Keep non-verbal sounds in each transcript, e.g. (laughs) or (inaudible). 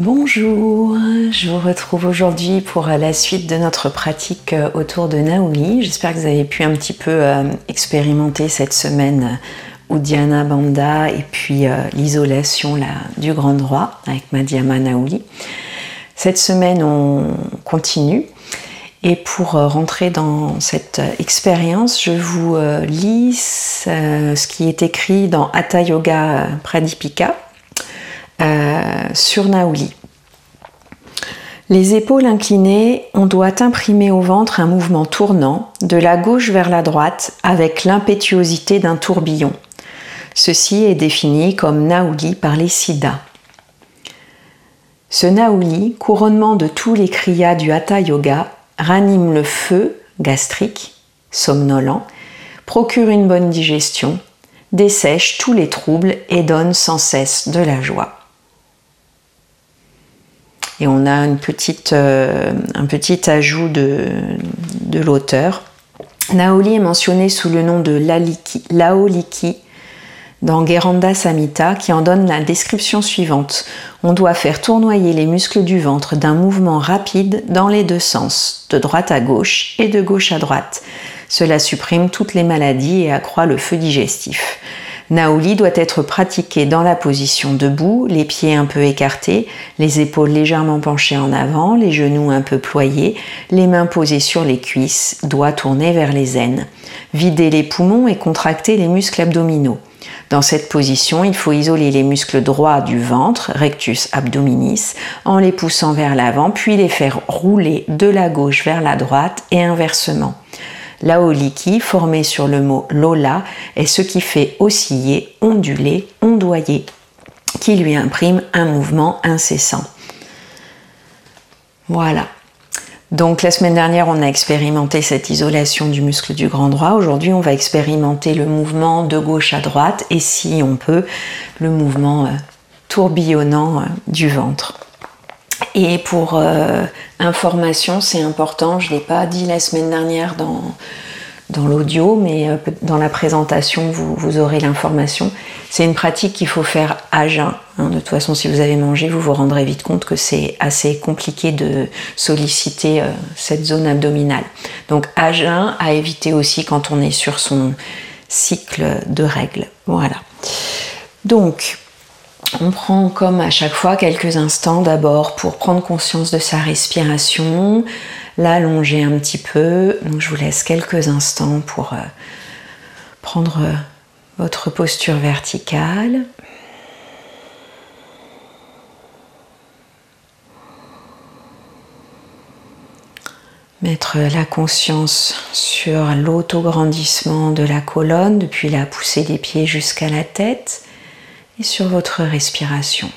Bonjour, je vous retrouve aujourd'hui pour la suite de notre pratique autour de Naomi. J'espère que vous avez pu un petit peu euh, expérimenter cette semaine Uddiyana Bandha et puis euh, l'isolation du grand droit avec Madhyama Naouli. Cette semaine, on continue. Et pour euh, rentrer dans cette expérience, je vous lis ce qui est écrit dans Hatha Yoga Pradipika sur Naouli. Les épaules inclinées, on doit imprimer au ventre un mouvement tournant de la gauche vers la droite avec l'impétuosité d'un tourbillon. Ceci est défini comme Nauli par les Siddhas. Ce Nauli, couronnement de tous les kriyas du Hatha Yoga, ranime le feu gastrique, somnolent, procure une bonne digestion, dessèche tous les troubles et donne sans cesse de la joie. Et on a euh, un petit ajout de, l'auteur. Naoli est mentionné sous le nom de Laoliki dans Geranda Samhita qui en donne la description suivante. On doit faire tournoyer les muscles du ventre d'un mouvement rapide dans les deux sens, de droite à gauche et de gauche à droite. Cela supprime toutes les maladies et accroît le feu digestif. Naoli doit être pratiqué dans la position debout, les pieds un peu écartés, les épaules légèrement penchées en avant, les genoux un peu ployés, les mains posées sur les cuisses, doigts tournés vers les aines. Vider les poumons et contracter les muscles abdominaux. Dans cette position, il faut isoler les muscles droits du ventre, rectus abdominis, en les poussant vers l'avant, puis les faire rouler de la gauche vers la droite et inversement. Laoliki, formé sur le mot Lola, est ce qui fait osciller, onduler, ondoyer, qui lui imprime un mouvement incessant. Voilà. Donc la semaine dernière, on a expérimenté cette isolation du muscle du grand droit. Aujourd'hui, on va expérimenter le mouvement de gauche à droite et si on peut, le mouvement euh, tourbillonnant euh, du ventre. Et pour euh, information, c'est important, je ne l'ai pas dit la semaine dernière dans, dans l'audio, mais euh, dans la présentation, vous, vous aurez l'information. C'est une pratique qu'il faut faire à jeun. Hein. De toute façon, si vous avez mangé, vous vous rendrez vite compte que c'est assez compliqué de solliciter euh, cette zone abdominale. Donc à jeun, à éviter aussi quand on est sur son cycle de règles. Voilà. Donc, on prend comme à chaque fois quelques instants d'abord pour prendre conscience de sa respiration, l'allonger un petit peu. Donc je vous laisse quelques instants pour euh, prendre euh, votre posture verticale. Mettre la conscience sur l'autograndissement de la colonne depuis la poussée des pieds jusqu'à la tête sur votre respiration.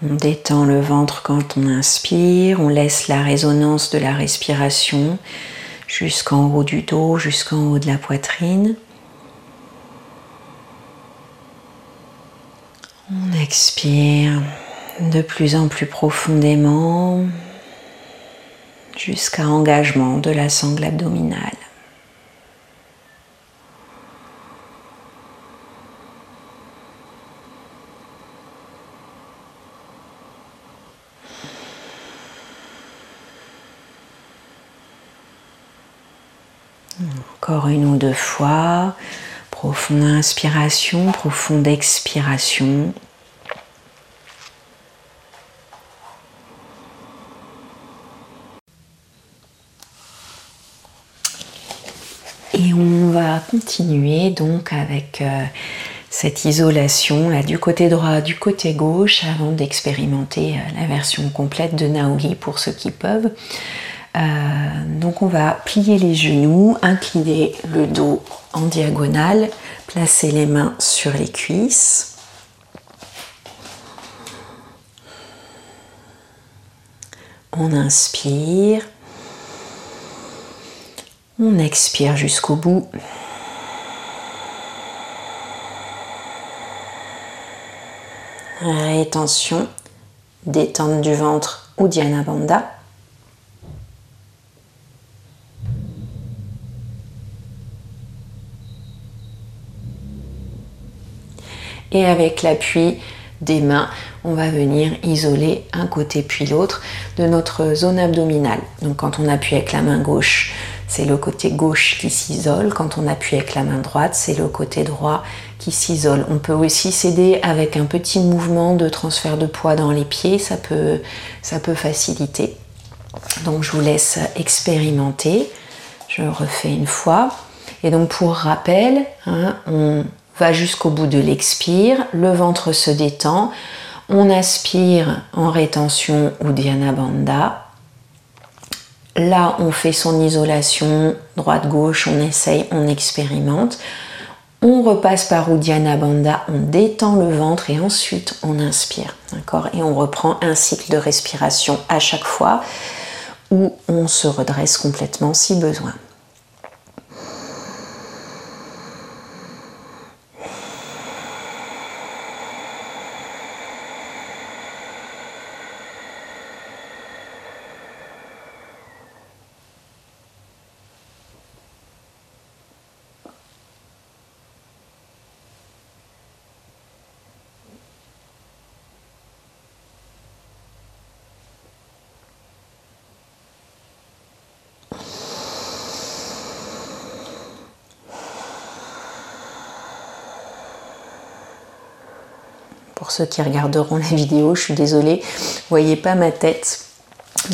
On détend le ventre quand on inspire, on laisse la résonance de la respiration jusqu'en haut du dos, jusqu'en haut de la poitrine. On expire de plus en plus profondément jusqu'à engagement de la sangle abdominale. Une ou deux fois. Profonde inspiration, profonde expiration. Et on va continuer donc avec euh, cette isolation là du côté droit, du côté gauche avant d'expérimenter euh, la version complète de Naoli pour ceux qui peuvent. Euh, donc on va plier les genoux, incliner le dos en diagonale, placer les mains sur les cuisses. on inspire. On expire jusqu'au bout. Rétention, détente du ventre ou Dhyana Bandha. Et avec l'appui des mains, on va venir isoler un côté puis l'autre de notre zone abdominale. Donc quand on appuie avec la main gauche, c'est le côté gauche qui s'isole. Quand on appuie avec la main droite, c'est le côté droit qui s'isole. On peut aussi s'aider avec un petit mouvement de transfert de poids dans les pieds, ça peut, ça peut faciliter. Donc je vous laisse expérimenter. Je refais une fois. Et donc pour rappel, hein, on va jusqu'au bout de l'expire, le ventre se détend, on aspire en rétention ou Dhyana. Là, on fait son isolation droite-gauche, on essaye, on expérimente. On repasse par Uddiyana Bandha, on détend le ventre et ensuite on inspire. D'accord? Et on reprend un cycle de respiration à chaque fois où on se redresse complètement si besoin. Pour ceux qui regarderont la vidéo, je suis désolée, vous voyez pas ma tête,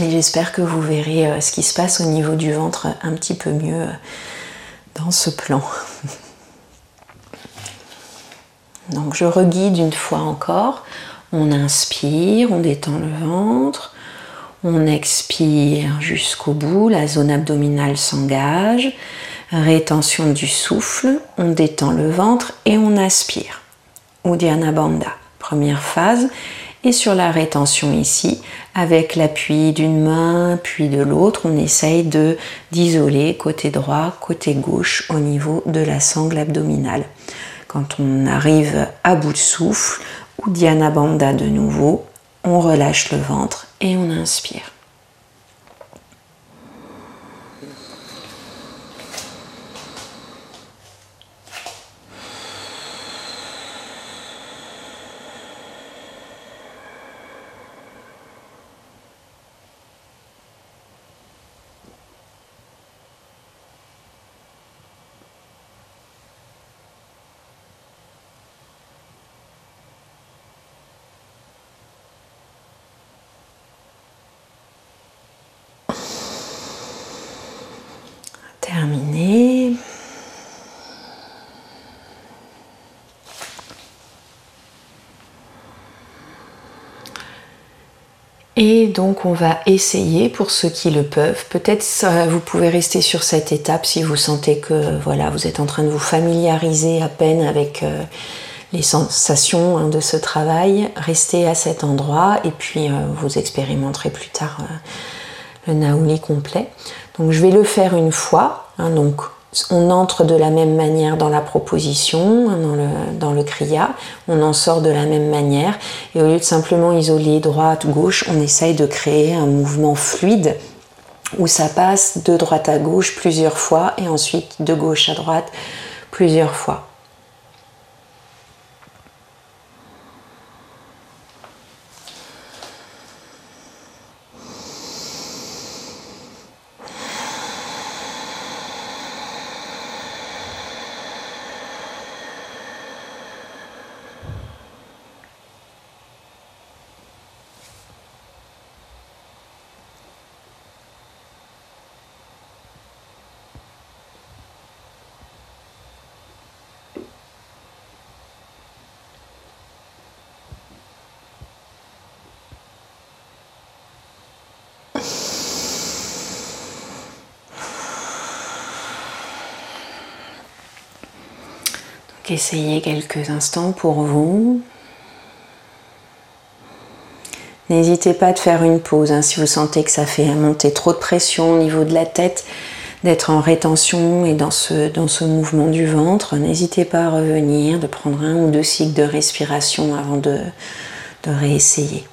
mais j'espère que vous verrez euh, ce qui se passe au niveau du ventre un petit peu mieux euh, dans ce plan. (laughs) Donc je reguide une fois encore. On inspire, on détend le ventre. On expire jusqu'au bout, la zone abdominale s'engage. Rétention du souffle, on détend le ventre et on aspire. Uddiyana Bandha phase, et sur la rétention ici, avec l'appui d'une main puis de l'autre, on essaye d'isoler côté droit, côté gauche au niveau de la sangle abdominale. Quand on arrive à bout de souffle, ou Dhyana Bandha de nouveau, on relâche le ventre et on inspire. Terminé. Et donc on va essayer pour ceux qui le peuvent. Peut-être vous pouvez rester sur cette étape si vous sentez que voilà, vous êtes en train de vous familiariser à peine avec euh, les sensations hein, de ce travail. Restez à cet endroit et puis euh, vous expérimenterez plus tard euh, le naouli complet. Donc je vais le faire une fois. Hein, donc on entre de la même manière dans la proposition, hein, dans le, dans le kriya, on en sort de la même manière. Et au lieu de simplement isoler droite, gauche, on essaye de créer un mouvement fluide où ça passe de droite à gauche plusieurs fois et ensuite de gauche à droite plusieurs fois. Essayez quelques instants pour vous. N'hésitez pas à faire une pause hein, si vous sentez que ça fait monter trop de pression au niveau de la tête, d'être en rétention et dans ce, mouvement du ventre. N'hésitez pas à revenir, de prendre un ou deux cycles de respiration avant de, de réessayer.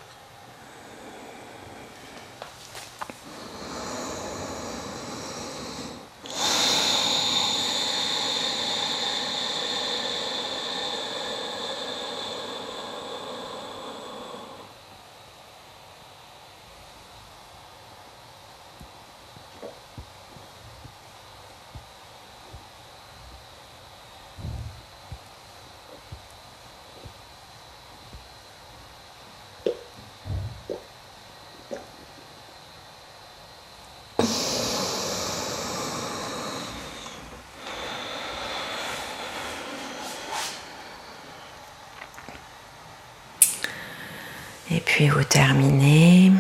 Vous terminez.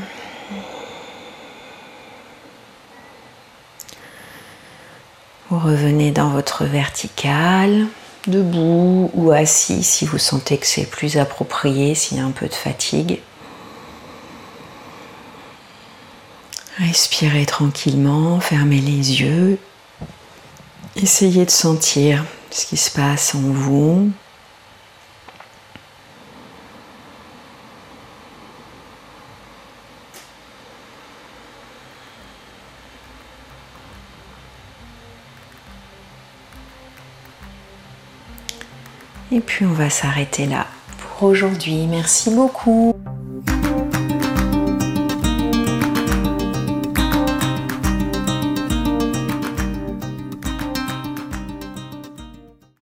Vous revenez dans votre verticale, debout ou assis si vous sentez que c'est plus approprié, s'il y a un peu de fatigue. Respirez tranquillement, fermez les yeux. Essayez de sentir ce qui se passe en vous, Et puis on va s'arrêter là pour aujourd'hui. Merci beaucoup.